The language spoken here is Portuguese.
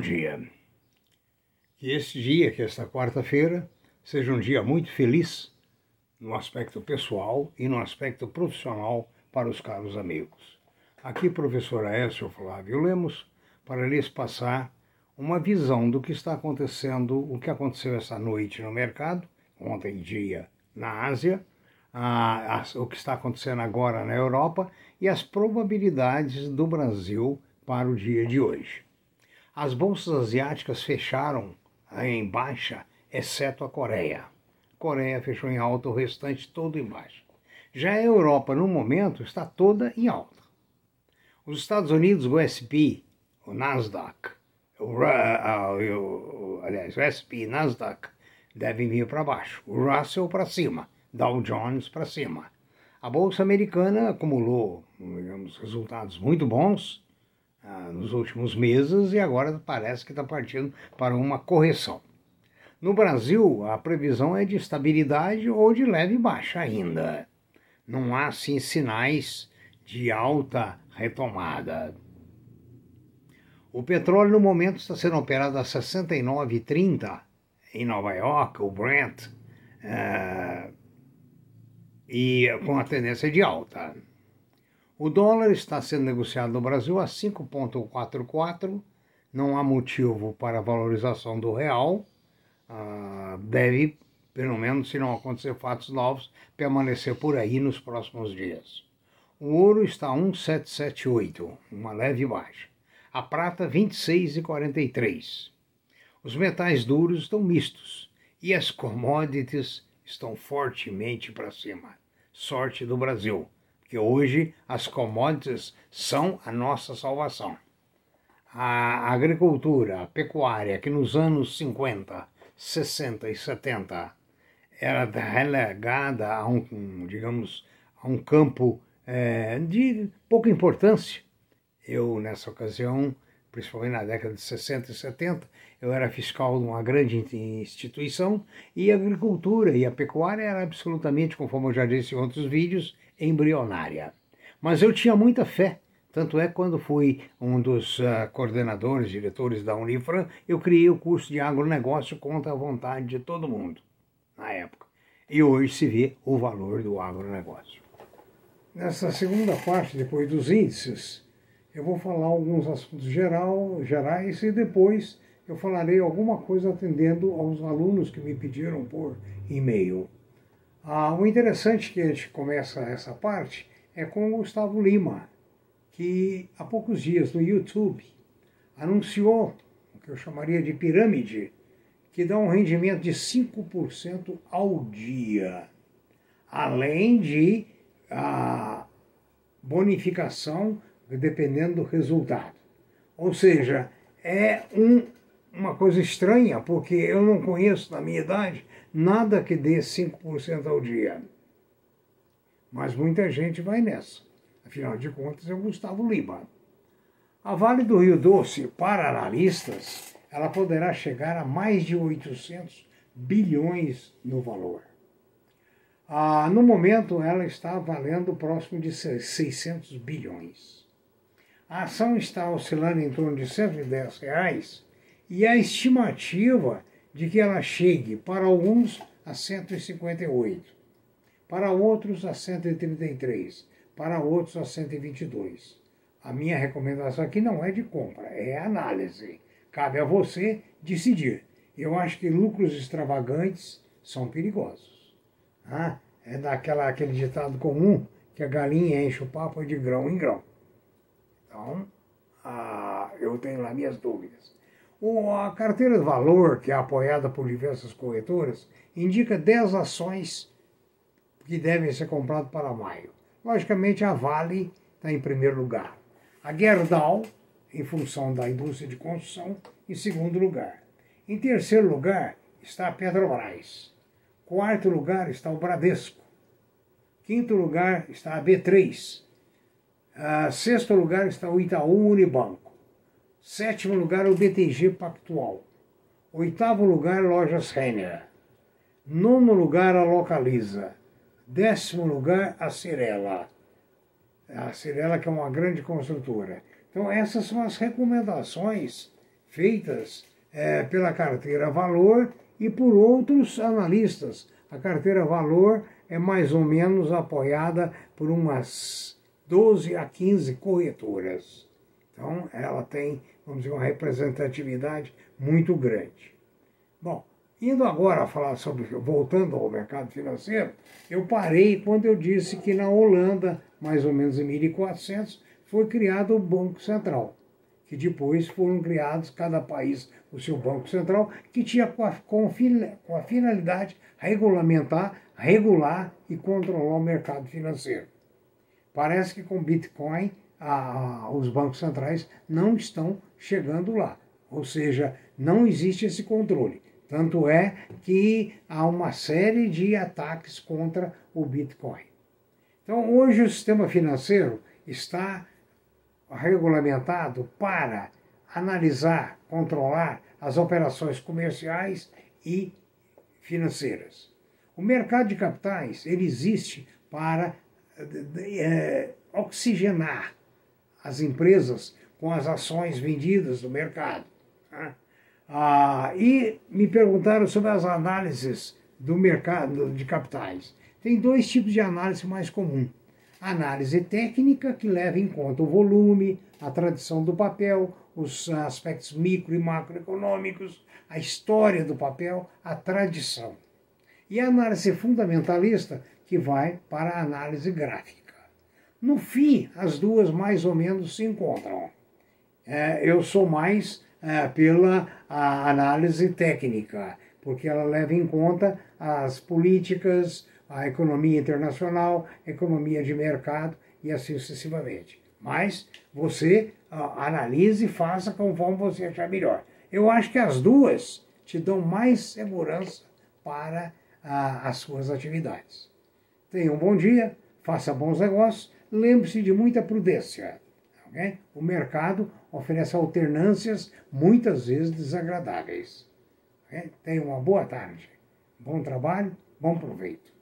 dia. Que este dia, que esta quarta-feira, seja um dia muito feliz no aspecto pessoal e no aspecto profissional para os caros amigos. Aqui, professor Aécio Flávio Lemos, para lhes passar uma visão do que está acontecendo, o que aconteceu essa noite no mercado, ontem dia na Ásia, a, a, o que está acontecendo agora na Europa e as probabilidades do Brasil para o dia de hoje. As bolsas asiáticas fecharam em baixa, exceto a Coreia. Coreia fechou em alta, o restante todo em baixa. Já a Europa, no momento, está toda em alta. Os Estados Unidos, o SP, o Nasdaq, o, o, aliás, o SP e Nasdaq devem vir para baixo, o Russell para cima, Dow Jones para cima. A Bolsa Americana acumulou digamos, resultados muito bons, ah, nos últimos meses e agora parece que está partindo para uma correção. No Brasil, a previsão é de estabilidade ou de leve baixa ainda. Não há, sim, sinais de alta retomada. O petróleo, no momento, está sendo operado a 69,30 em Nova York, o Brent, uh, e com a tendência de alta. O dólar está sendo negociado no Brasil a 5,44. Não há motivo para a valorização do real. Uh, deve, pelo menos se não acontecer fatos novos, permanecer por aí nos próximos dias. O ouro está a 1,778, uma leve baixa. A prata 26,43. Os metais duros estão mistos e as commodities estão fortemente para cima. Sorte do Brasil que hoje as commodities são a nossa salvação. A agricultura, a pecuária, que nos anos 50, 60 e 70 era relegada a um, digamos, a um campo é, de pouca importância. Eu, nessa ocasião, principalmente na década de 60 e 70, eu era fiscal de uma grande instituição e a agricultura e a pecuária era absolutamente, conforme eu já disse em outros vídeos, embrionária. Mas eu tinha muita fé, tanto é quando fui um dos uh, coordenadores, diretores da Unifran, eu criei o curso de agronegócio contra a vontade de todo mundo, na época. E hoje se vê o valor do agronegócio. Nessa segunda parte, depois dos índices, eu vou falar alguns assuntos geral, gerais e depois eu falarei alguma coisa atendendo aos alunos que me pediram por e-mail. Ah, o interessante que a gente começa essa parte é com o Gustavo Lima, que há poucos dias no YouTube anunciou o que eu chamaria de pirâmide, que dá um rendimento de 5% ao dia, além de a bonificação dependendo do resultado. Ou seja, é um, uma coisa estranha, porque eu não conheço na minha idade nada que dê 5% ao dia. Mas muita gente vai nessa. Afinal de contas, é o Gustavo Lima. A Vale do Rio Doce, para analistas, ela poderá chegar a mais de 800 bilhões no valor. Ah, no momento, ela está valendo próximo de 600 bilhões. A ação está oscilando em torno de 110 reais e a estimativa de que ela chegue para alguns a 158, para outros a 133, para outros a 122. A minha recomendação aqui não é de compra, é análise. Cabe a você decidir. Eu acho que lucros extravagantes são perigosos. Ah, é daquela aquele ditado comum que a galinha enche o papo de grão em grão. Então, ah, eu tenho lá minhas dúvidas. A carteira de valor, que é apoiada por diversas corretoras, indica 10 ações que devem ser compradas para maio. Logicamente, a Vale está em primeiro lugar. A Gerdau, em função da indústria de construção, em segundo lugar. Em terceiro lugar está a Petrobras. Quarto lugar está o Bradesco. Quinto lugar está a B3. Uh, sexto lugar está o Itaú Unibanco. Sétimo lugar, o BTG Pactual. Oitavo lugar, Lojas Renner. Nono lugar, a Localiza. Décimo lugar, a Cirela. A Cirela, que é uma grande construtora. Então, essas são as recomendações feitas é, pela carteira Valor e por outros analistas. A carteira Valor é mais ou menos apoiada por umas 12 a 15 corretoras. Então, ela tem, vamos dizer, uma representatividade muito grande. Bom, indo agora a falar sobre, voltando ao mercado financeiro, eu parei quando eu disse que na Holanda, mais ou menos em 1400, foi criado o Banco Central que depois foram criados, cada país o seu Banco Central, que tinha com a, com a finalidade regulamentar, regular e controlar o mercado financeiro. Parece que com Bitcoin a, os bancos centrais não estão chegando lá, ou seja, não existe esse controle. Tanto é que há uma série de ataques contra o Bitcoin. Então, hoje o sistema financeiro está regulamentado para analisar, controlar as operações comerciais e financeiras. O mercado de capitais ele existe para é, oxigenar as empresas com as ações vendidas no mercado. Né? Ah, e me perguntaram sobre as análises do mercado de capitais. Tem dois tipos de análise mais comum análise técnica que leva em conta o volume, a tradição do papel, os aspectos micro e macroeconômicos, a história do papel, a tradição. E a análise fundamentalista que vai para a análise gráfica. No fim, as duas mais ou menos se encontram. É, eu sou mais é, pela análise técnica, porque ela leva em conta as políticas, a economia internacional, economia de mercado e assim sucessivamente. Mas você analise e faça conforme você achar melhor. Eu acho que as duas te dão mais segurança para as suas atividades. Tenha um bom dia, faça bons negócios, lembre-se de muita prudência. Okay? O mercado oferece alternâncias muitas vezes desagradáveis. Okay? Tenha uma boa tarde, bom trabalho, bom proveito.